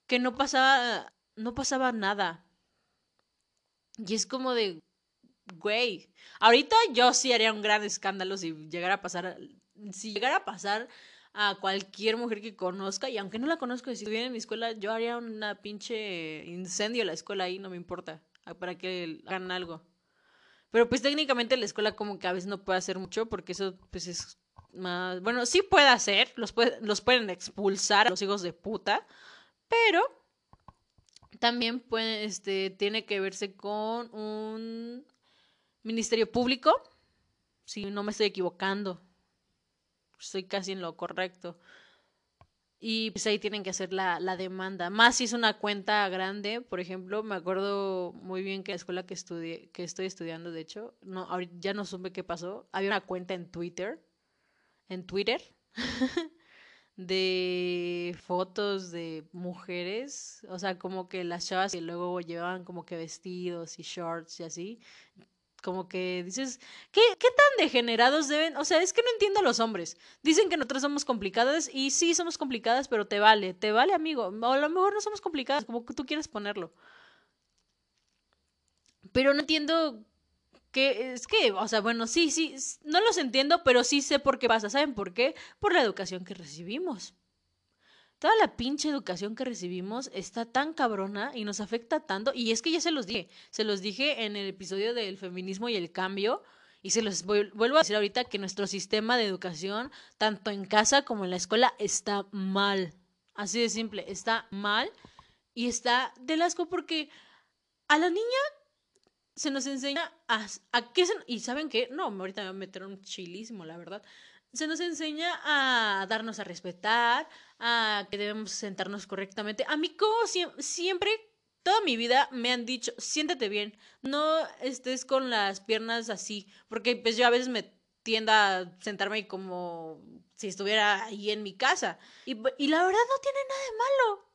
que no pasaba, no pasaba nada. Y es como de, güey, ahorita yo sí haría un gran escándalo si llegara a pasar, si llegara a pasar a cualquier mujer que conozca, y aunque no la conozco, si estuviera en mi escuela, yo haría una pinche incendio en la escuela ahí, no me importa, para que hagan algo. Pero pues técnicamente la escuela como que a veces no puede hacer mucho, porque eso pues es más, bueno, sí puede hacer, los, los pueden expulsar a los hijos de puta, pero también puede, este, tiene que verse con un ministerio público, si no me estoy equivocando estoy casi en lo correcto. Y pues ahí tienen que hacer la, la, demanda. Más si es una cuenta grande, por ejemplo, me acuerdo muy bien que la escuela que estudié, que estoy estudiando, de hecho, no, ya no supe qué pasó. Había una cuenta en Twitter, en Twitter, *laughs* de fotos de mujeres, o sea, como que las chavas que luego llevaban como que vestidos y shorts y así, como que dices, ¿qué, ¿qué tan degenerados deben? O sea, es que no entiendo a los hombres. Dicen que nosotros somos complicadas y sí somos complicadas, pero te vale, te vale, amigo. O a lo mejor no somos complicadas, como tú quieres ponerlo. Pero no entiendo que es que, o sea, bueno, sí, sí, no los entiendo, pero sí sé por qué pasa. ¿Saben por qué? Por la educación que recibimos. Toda la pinche educación que recibimos está tan cabrona y nos afecta tanto. Y es que ya se los dije, se los dije en el episodio del feminismo y el cambio. Y se los vuelvo a decir ahorita que nuestro sistema de educación, tanto en casa como en la escuela, está mal. Así de simple, está mal. Y está del asco porque a la niña se nos enseña a, a qué se... Y ¿saben qué? No, ahorita me voy a meter un chilísimo, la verdad se nos enseña a darnos a respetar, a que debemos sentarnos correctamente. A mí como siempre, toda mi vida me han dicho, siéntate bien, no estés con las piernas así, porque pues yo a veces me tiendo a sentarme como si estuviera ahí en mi casa. Y, la verdad no tiene nada de malo.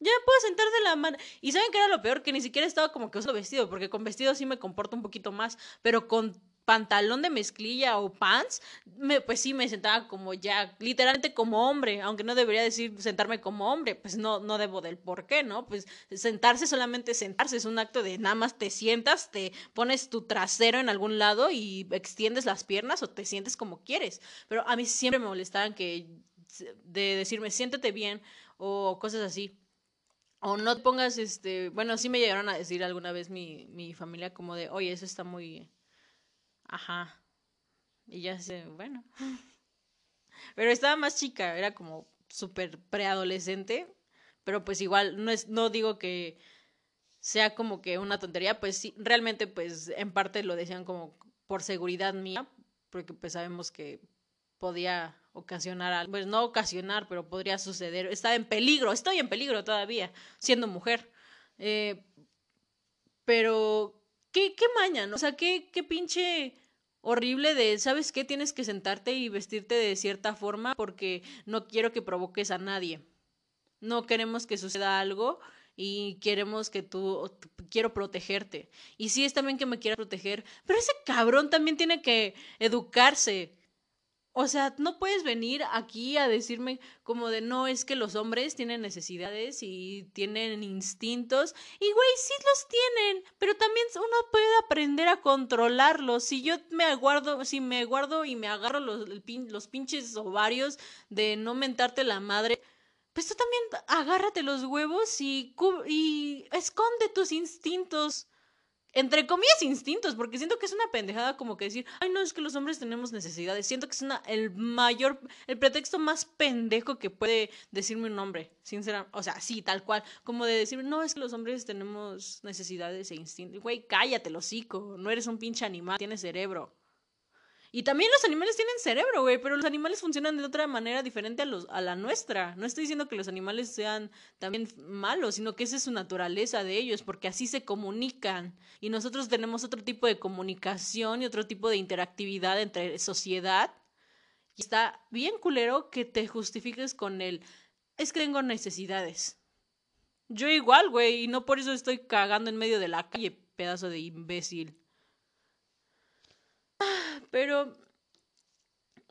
Ya me puedo sentar de la mano. Y saben que era lo peor, que ni siquiera estaba como que uso vestido, porque con vestido sí me comporto un poquito más, pero con pantalón de mezclilla o pants, me, pues sí me sentaba como ya, literalmente como hombre, aunque no debería decir sentarme como hombre, pues no, no debo del por qué, ¿no? Pues sentarse solamente sentarse es un acto de nada más te sientas, te pones tu trasero en algún lado y extiendes las piernas o te sientes como quieres. Pero a mí siempre me molestaban que de decirme siéntete bien o cosas así. O no te pongas, este, bueno, sí me llegaron a decir alguna vez mi, mi familia como de, oye, eso está muy, Ajá. Y ya sé, bueno. *laughs* Pero estaba más chica, era como súper preadolescente, pero pues igual no es no digo que sea como que una tontería, pues sí, realmente pues en parte lo decían como por seguridad mía, porque pues sabemos que podía ocasionar algo, pues no ocasionar, pero podría suceder, estaba en peligro, estoy en peligro todavía, siendo mujer. Eh, pero ¿Qué, qué maña. O sea, qué, qué pinche horrible de, ¿sabes qué? Tienes que sentarte y vestirte de cierta forma porque no quiero que provoques a nadie. No queremos que suceda algo y queremos que tú, quiero protegerte. Y sí es también que me quiera proteger, pero ese cabrón también tiene que educarse. O sea, no puedes venir aquí a decirme como de no, es que los hombres tienen necesidades y tienen instintos. Y güey, sí los tienen, pero también uno puede aprender a controlarlos. Si yo me aguardo, si me guardo y me agarro los, los pinches ovarios de no mentarte la madre, pues tú también agárrate los huevos y, y esconde tus instintos entre comillas, instintos, porque siento que es una pendejada como que decir, ay, no, es que los hombres tenemos necesidades. Siento que es una, el mayor, el pretexto más pendejo que puede decirme un hombre, sinceramente. O sea, sí, tal cual. Como de decir, no, es que los hombres tenemos necesidades e instintos. Güey, cállate, hocico. No eres un pinche animal, tienes cerebro. Y también los animales tienen cerebro, güey, pero los animales funcionan de otra manera diferente a, los, a la nuestra. No estoy diciendo que los animales sean también malos, sino que esa es su naturaleza de ellos, porque así se comunican. Y nosotros tenemos otro tipo de comunicación y otro tipo de interactividad entre sociedad. Y está bien culero que te justifiques con el, es que tengo necesidades. Yo igual, güey, y no por eso estoy cagando en medio de la calle, pedazo de imbécil. Pero,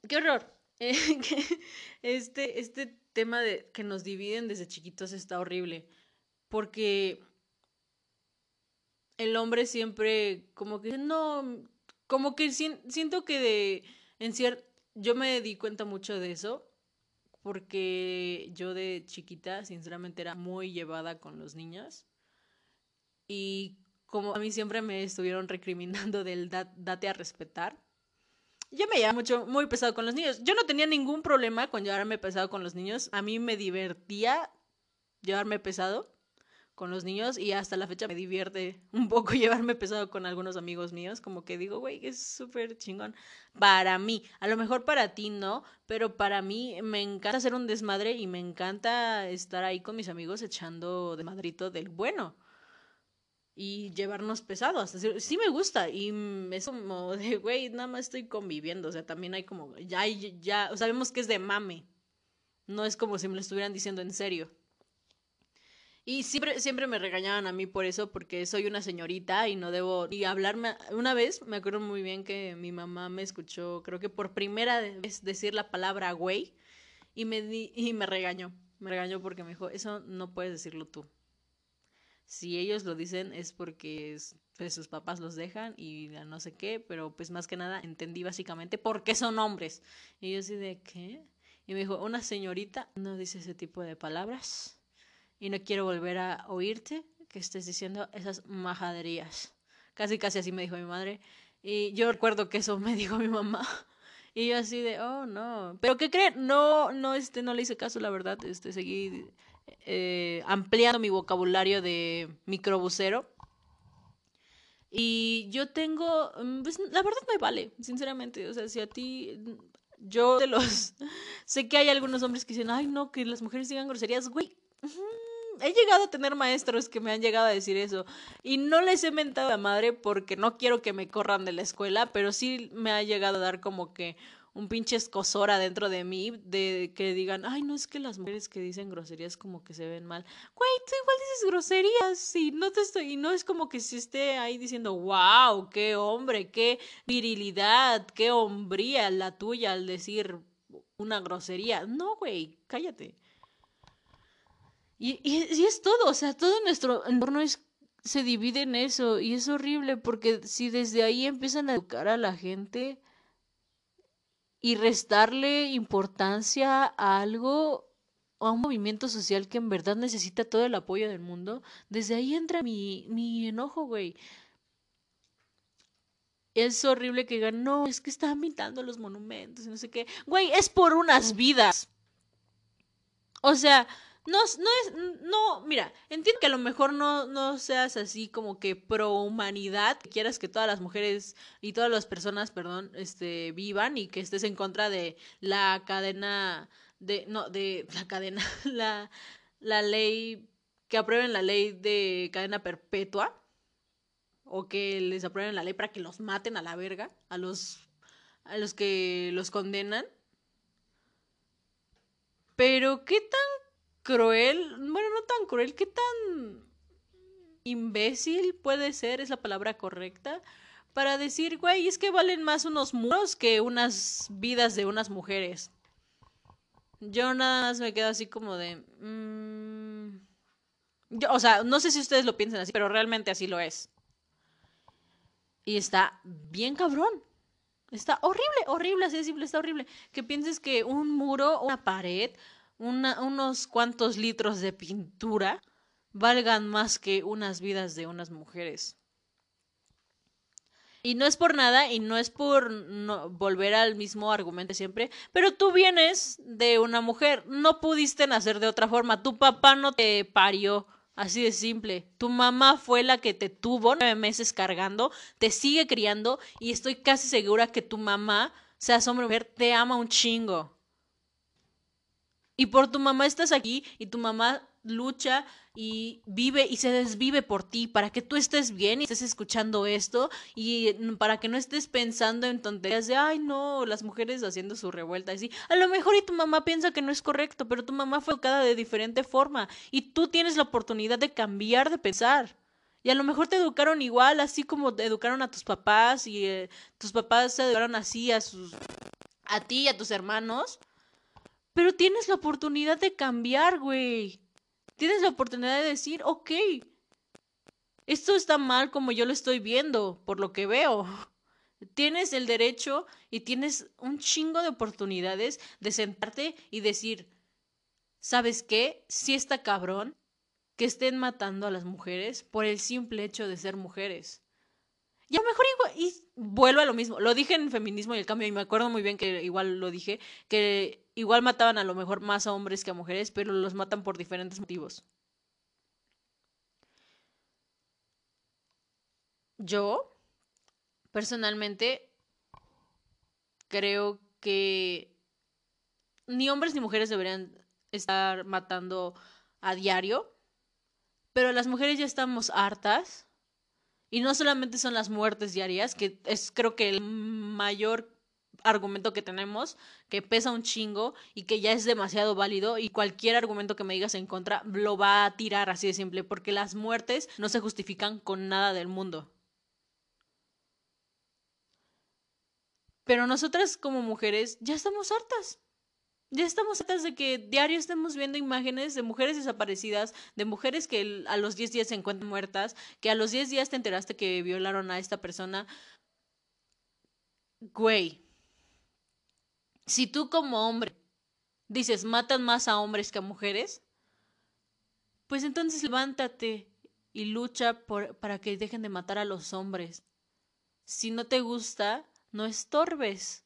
qué horror. *laughs* este, este tema de que nos dividen desde chiquitos está horrible. Porque el hombre siempre como que no, como que siento que de, en cierto, yo me di cuenta mucho de eso. Porque yo de chiquita, sinceramente, era muy llevada con los niños. Y como a mí siempre me estuvieron recriminando del date a respetar yo me llevaba mucho, muy pesado con los niños. Yo no tenía ningún problema con llevarme pesado con los niños. A mí me divertía llevarme pesado con los niños y hasta la fecha me divierte un poco *laughs* llevarme pesado con algunos amigos míos. Como que digo, güey, es súper chingón. Para mí, a lo mejor para ti no, pero para mí me encanta hacer un desmadre y me encanta estar ahí con mis amigos echando de madrito del bueno y llevarnos pesados. Sí me gusta y es como de, güey, nada más estoy conviviendo. O sea, también hay como, ya, ya, sabemos que es de mame. No es como si me lo estuvieran diciendo en serio. Y siempre, siempre me regañaban a mí por eso, porque soy una señorita y no debo ni hablarme. Una vez me acuerdo muy bien que mi mamá me escuchó, creo que por primera vez decir la palabra güey, y me, y me regañó. Me regañó porque me dijo, eso no puedes decirlo tú si ellos lo dicen es porque pues, sus papás los dejan y no sé qué, pero pues más que nada entendí básicamente por qué son hombres. Y yo así de, ¿qué? Y me dijo, una señorita no dice ese tipo de palabras y no quiero volver a oírte que estés diciendo esas majaderías. Casi, casi así me dijo mi madre. Y yo recuerdo que eso me dijo mi mamá. *laughs* Y yo así de, oh, no. Pero ¿qué creen? No, no, este, no le hice caso, la verdad. Este, seguí eh, ampliando mi vocabulario de microbusero. Y yo tengo, mm, pues la verdad me vale, sinceramente. O sea, si a ti, yo de los, *laughs* sé que hay algunos hombres que dicen, ay no, que las mujeres digan groserías, güey. He llegado a tener maestros que me han llegado a decir eso y no les he mentado a madre porque no quiero que me corran de la escuela, pero sí me ha llegado a dar como que un pinche escosora dentro de mí de que digan, ay, no es que las mujeres que dicen groserías como que se ven mal. Güey, tú igual dices groserías y no te estoy, y no es como que si esté ahí diciendo, wow, qué hombre, qué virilidad, qué hombría la tuya al decir una grosería. No, güey, cállate. Y, y, y es todo, o sea, todo nuestro entorno es se divide en eso y es horrible porque si desde ahí empiezan a educar a la gente, y restarle importancia a algo a un movimiento social que en verdad necesita todo el apoyo del mundo, desde ahí entra mi, mi enojo, güey. Es horrible que digan, no, es que están pintando los monumentos y no sé qué. Güey, es por unas vidas. O sea, no, no es, no, mira, entiendo que a lo mejor no, no seas así como que pro humanidad, que quieras que todas las mujeres y todas las personas, perdón, este, vivan y que estés en contra de la cadena, de, no, de la cadena, *laughs* la, la ley, que aprueben la ley de cadena perpetua, o que les aprueben la ley para que los maten a la verga, a los, a los que los condenan. Pero, ¿qué tan cruel, bueno, no tan cruel, qué tan imbécil puede ser, es la palabra correcta, para decir, güey, es que valen más unos muros que unas vidas de unas mujeres. Yo nada más me quedo así como de... Mm, yo, o sea, no sé si ustedes lo piensan así, pero realmente así lo es. Y está bien cabrón. Está horrible, horrible, así de simple, está horrible. Que pienses que un muro, una pared, unos cuantos litros de pintura valgan más que unas vidas de unas mujeres. Y no es por nada y no es por volver al mismo argumento siempre, pero tú vienes de una mujer, no pudiste nacer de otra forma, tu papá no te parió, así de simple, tu mamá fue la que te tuvo nueve meses cargando, te sigue criando y estoy casi segura que tu mamá, seas hombre o mujer, te ama un chingo. Y por tu mamá estás aquí y tu mamá lucha y vive y se desvive por ti para que tú estés bien y estés escuchando esto y para que no estés pensando en tonterías de ay no, las mujeres haciendo su revuelta así. A lo mejor y tu mamá piensa que no es correcto, pero tu mamá fue educada de diferente forma y tú tienes la oportunidad de cambiar de pensar. Y a lo mejor te educaron igual, así como te educaron a tus papás y eh, tus papás se educaron así a sus a ti y a tus hermanos. Pero tienes la oportunidad de cambiar, güey. Tienes la oportunidad de decir, ok, esto está mal como yo lo estoy viendo, por lo que veo. Tienes el derecho y tienes un chingo de oportunidades de sentarte y decir, ¿sabes qué? Si está cabrón que estén matando a las mujeres por el simple hecho de ser mujeres. Y a lo mejor igual, y vuelvo a lo mismo, lo dije en feminismo y el cambio, y me acuerdo muy bien que igual lo dije, que igual mataban a lo mejor más a hombres que a mujeres, pero los matan por diferentes motivos. Yo, personalmente, creo que ni hombres ni mujeres deberían estar matando a diario, pero las mujeres ya estamos hartas y no solamente son las muertes diarias, que es creo que el mayor argumento que tenemos, que pesa un chingo y que ya es demasiado válido y cualquier argumento que me digas en contra lo va a tirar así de simple, porque las muertes no se justifican con nada del mundo. Pero nosotras como mujeres ya estamos hartas. Ya estamos hartas de que diario estemos viendo imágenes de mujeres desaparecidas, de mujeres que a los 10 días se encuentran muertas, que a los 10 días te enteraste que violaron a esta persona. Güey, si tú como hombre dices matan más a hombres que a mujeres, pues entonces levántate y lucha por, para que dejen de matar a los hombres. Si no te gusta, no estorbes.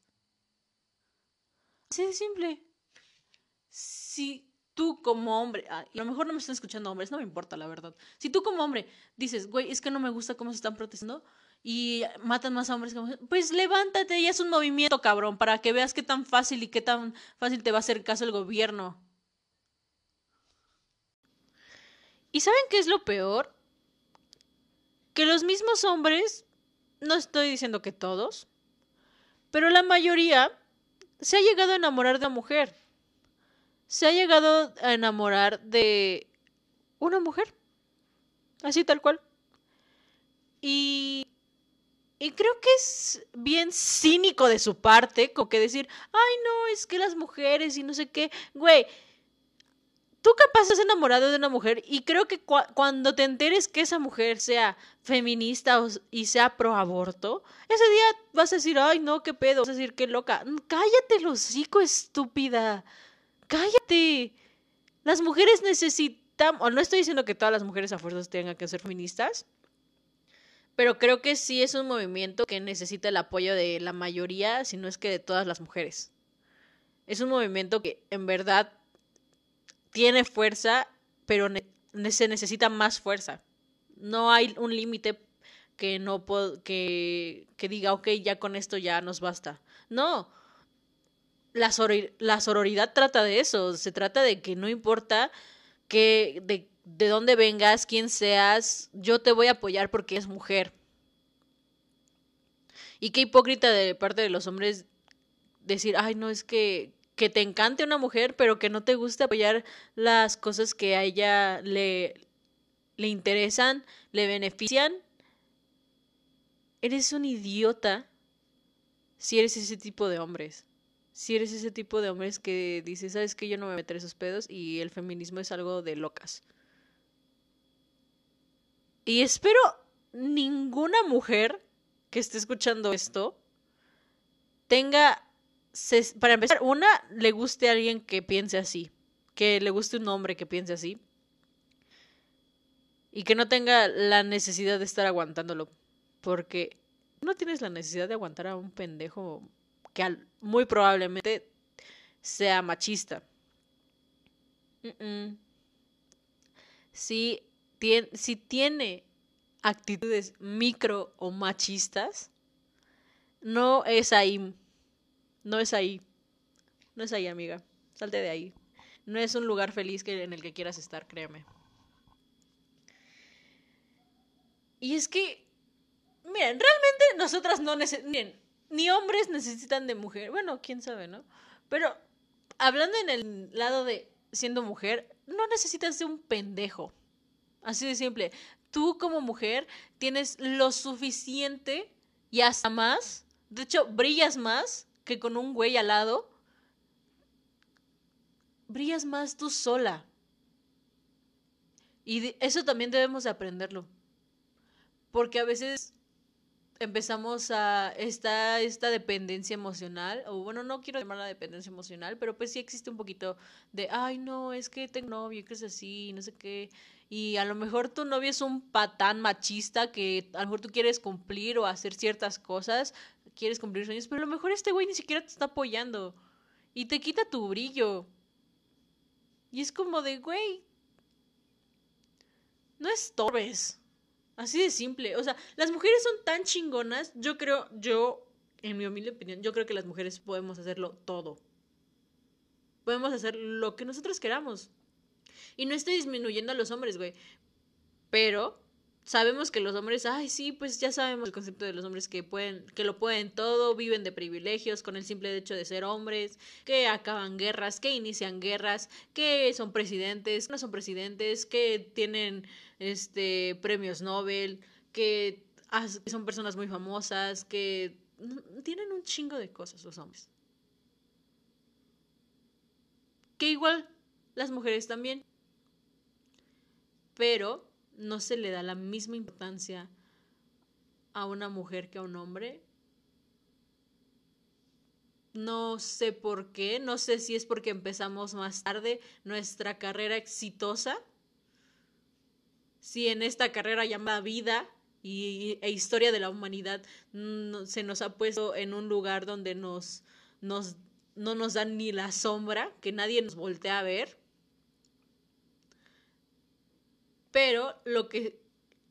Así de simple si tú como hombre, a lo mejor no me están escuchando hombres, no me importa la verdad. Si tú como hombre dices, güey, es que no me gusta cómo se están protestando y matan más hombres que pues levántate y haz un movimiento, cabrón, para que veas qué tan fácil y qué tan fácil te va a hacer caso el gobierno. ¿Y saben qué es lo peor? Que los mismos hombres, no estoy diciendo que todos, pero la mayoría se ha llegado a enamorar de una mujer se ha llegado a enamorar de una mujer. Así tal cual. Y, y creo que es bien cínico de su parte, como que decir, ay no, es que las mujeres y no sé qué, güey. Tú capaz estás enamorado de una mujer y creo que cuando te enteres que esa mujer sea feminista y sea pro aborto, ese día vas a decir, ay no, qué pedo, vas a decir, qué loca. Cállate, lo hocico, estúpida cállate. Las mujeres necesitan, o no estoy diciendo que todas las mujeres a fuerzas tengan que ser feministas, pero creo que sí es un movimiento que necesita el apoyo de la mayoría, si no es que de todas las mujeres. Es un movimiento que en verdad tiene fuerza, pero se necesita más fuerza. No hay un límite que no que, que diga, ok, ya con esto ya nos basta. No, la, sororidad trata de eso, se trata de que no importa que de, de dónde vengas, quién seas, yo te voy a apoyar porque es mujer. Y qué hipócrita de parte de los hombres decir, ay, no, es que, que te encante una mujer, pero que no te guste apoyar las cosas que a ella le, le interesan, le benefician. eres un idiota si eres ese tipo de hombres. Si eres ese tipo de hombres que dices, sabes que yo no me meteré esos pedos y el feminismo es algo de locas. Y espero ninguna mujer que esté escuchando esto tenga, para empezar, una, le guste a alguien que piense así, que le guste un hombre que piense así y que no tenga la necesidad de estar aguantándolo, porque no tienes la necesidad de aguantar a un pendejo que muy probablemente sea machista. Si, tiene, si tiene actitudes micro o machistas, no es ahí. No es ahí. No es ahí, amiga. Salte de ahí. No es un lugar feliz que, en el que quieras estar, créeme. Y es que, miren, realmente nosotras no necesitamos, ni hombres necesitan de mujer. Bueno, quién sabe, ¿no? Pero hablando en el lado de siendo mujer, no necesitas de un pendejo. Así de simple. Tú como mujer tienes lo suficiente y hasta más. De hecho, brillas más que con un güey al lado. Brillas más tú sola. Y eso también debemos de aprenderlo. Porque a veces empezamos a esta, esta dependencia emocional, o bueno, no quiero llamarla dependencia emocional, pero pues sí existe un poquito de, ay, no, es que tengo novio, que es así, no sé qué, y a lo mejor tu novio es un patán machista que a lo mejor tú quieres cumplir o hacer ciertas cosas, quieres cumplir sueños, pero a lo mejor este güey ni siquiera te está apoyando y te quita tu brillo. Y es como de, güey, no estorbes. Así de simple. O sea, las mujeres son tan chingonas. Yo creo, yo, en mi humilde opinión, yo creo que las mujeres podemos hacerlo todo. Podemos hacer lo que nosotros queramos. Y no estoy disminuyendo a los hombres, güey. Pero sabemos que los hombres, ay, sí, pues ya sabemos el concepto de los hombres que pueden, que lo pueden todo, viven de privilegios con el simple hecho de ser hombres, que acaban guerras, que inician guerras, que son presidentes, que no son presidentes, que tienen este premios Nobel, que son personas muy famosas, que tienen un chingo de cosas los hombres. Que igual las mujeres también. Pero no se le da la misma importancia a una mujer que a un hombre. No sé por qué, no sé si es porque empezamos más tarde nuestra carrera exitosa, si en esta carrera llamada vida y, e historia de la humanidad se nos ha puesto en un lugar donde nos, nos, no nos dan ni la sombra, que nadie nos voltea a ver. Pero lo que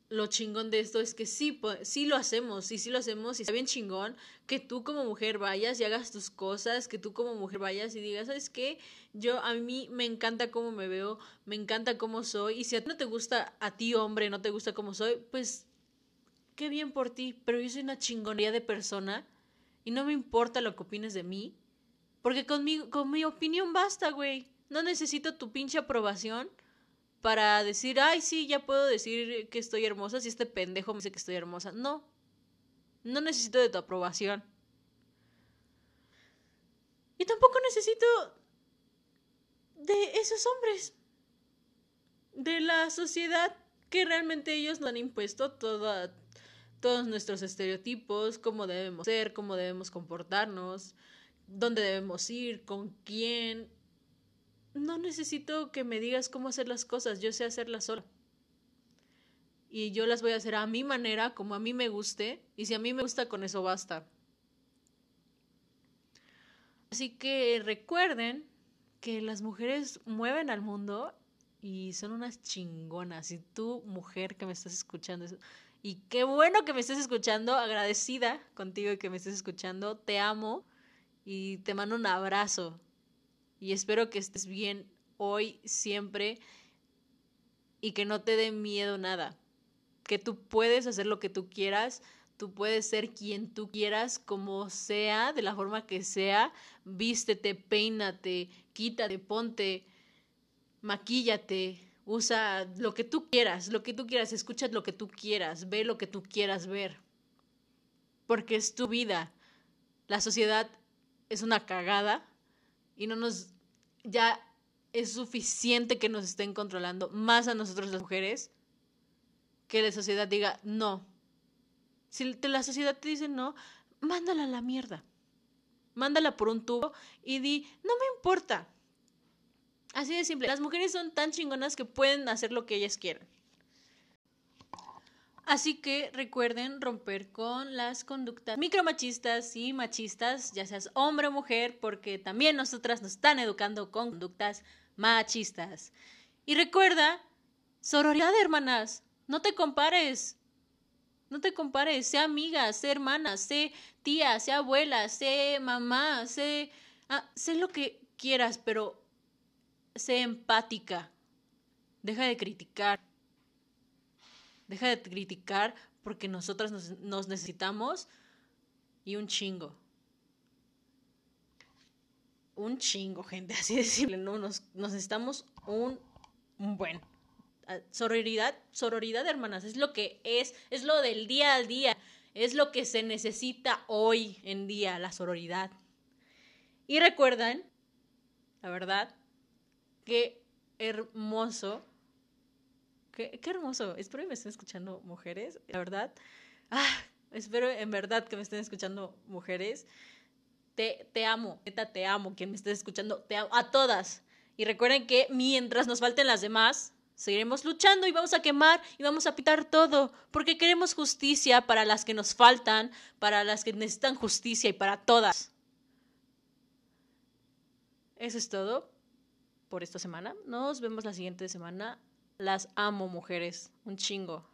lo chingón de esto es que sí, sí lo hacemos, y sí lo hacemos, y está bien chingón que tú como mujer vayas y hagas tus cosas, que tú como mujer vayas y digas, ¿sabes qué? Yo, a mí me encanta cómo me veo, me encanta cómo soy, y si a ti no te gusta, a ti hombre, no te gusta cómo soy, pues qué bien por ti, pero yo soy una chingonería de persona, y no me importa lo que opines de mí, porque conmigo, con mi opinión basta, güey, no necesito tu pinche aprobación para decir, ay, sí, ya puedo decir que estoy hermosa si este pendejo me dice que estoy hermosa. No, no necesito de tu aprobación. Y tampoco necesito de esos hombres, de la sociedad que realmente ellos nos han impuesto todos nuestros estereotipos, cómo debemos ser, cómo debemos comportarnos, dónde debemos ir, con quién, no necesito que me digas cómo hacer las cosas, yo sé hacerlas sola. Y yo las voy a hacer a mi manera, como a mí me guste, y si a mí me gusta, con eso basta. Así que recuerden que las mujeres mueven al mundo y son unas chingonas. Y tú, mujer que me estás escuchando, y qué bueno que me estés escuchando, agradecida contigo y que me estés escuchando, te amo y te mando un abrazo y espero que estés bien hoy, siempre y que no te dé miedo nada. Que tú puedes hacer lo que tú quieras, tú puedes ser quien tú quieras, como sea, de la forma que sea. Vístete, peínate, quítate, ponte, maquíllate, usa lo que tú quieras, lo que tú quieras, escucha lo que tú quieras, ve lo que tú quieras ver. porque es tu vida. La sociedad es una cagada y no nos ya es suficiente que nos estén controlando más a nosotros las mujeres que la sociedad diga no. Si la sociedad te dice no, mándala a la mierda. Mándala por un tubo y di, no me importa. Así de simple. Las mujeres son tan chingonas que pueden hacer lo que ellas quieran. Así que recuerden romper con las conductas micromachistas y machistas, ya seas hombre o mujer, porque también nosotras nos están educando con conductas machistas. Y recuerda, sororidad, hermanas, no te compares. No te compares, sé amiga, sé hermana, sé tía, sé abuela, sé mamá, sé, ah, sé lo que quieras, pero sé empática. Deja de criticar. Deja de criticar porque nosotras nos, necesitamos y un chingo. Un chingo, gente, *laughs* así de simple, ¿no? Nos, necesitamos un, un buen. Ah, sororidad, sororidad, hermanas, es lo que es, es lo del día al día, es lo que se necesita hoy en día, la sororidad. Y recuerden, la verdad, qué hermoso Qué, hermoso. Espero que me estén escuchando mujeres, la verdad. Ah, espero en verdad que me estén escuchando mujeres. Te, te amo, neta, te amo. Quien me esté escuchando, te amo. A todas. Y recuerden que mientras nos falten las demás, seguiremos luchando y vamos a quemar y vamos a pitar todo. Porque queremos justicia para las que nos faltan, para las que necesitan justicia y para todas. Eso es todo por esta semana. Nos vemos la siguiente semana. Las amo, mujeres. Un chingo.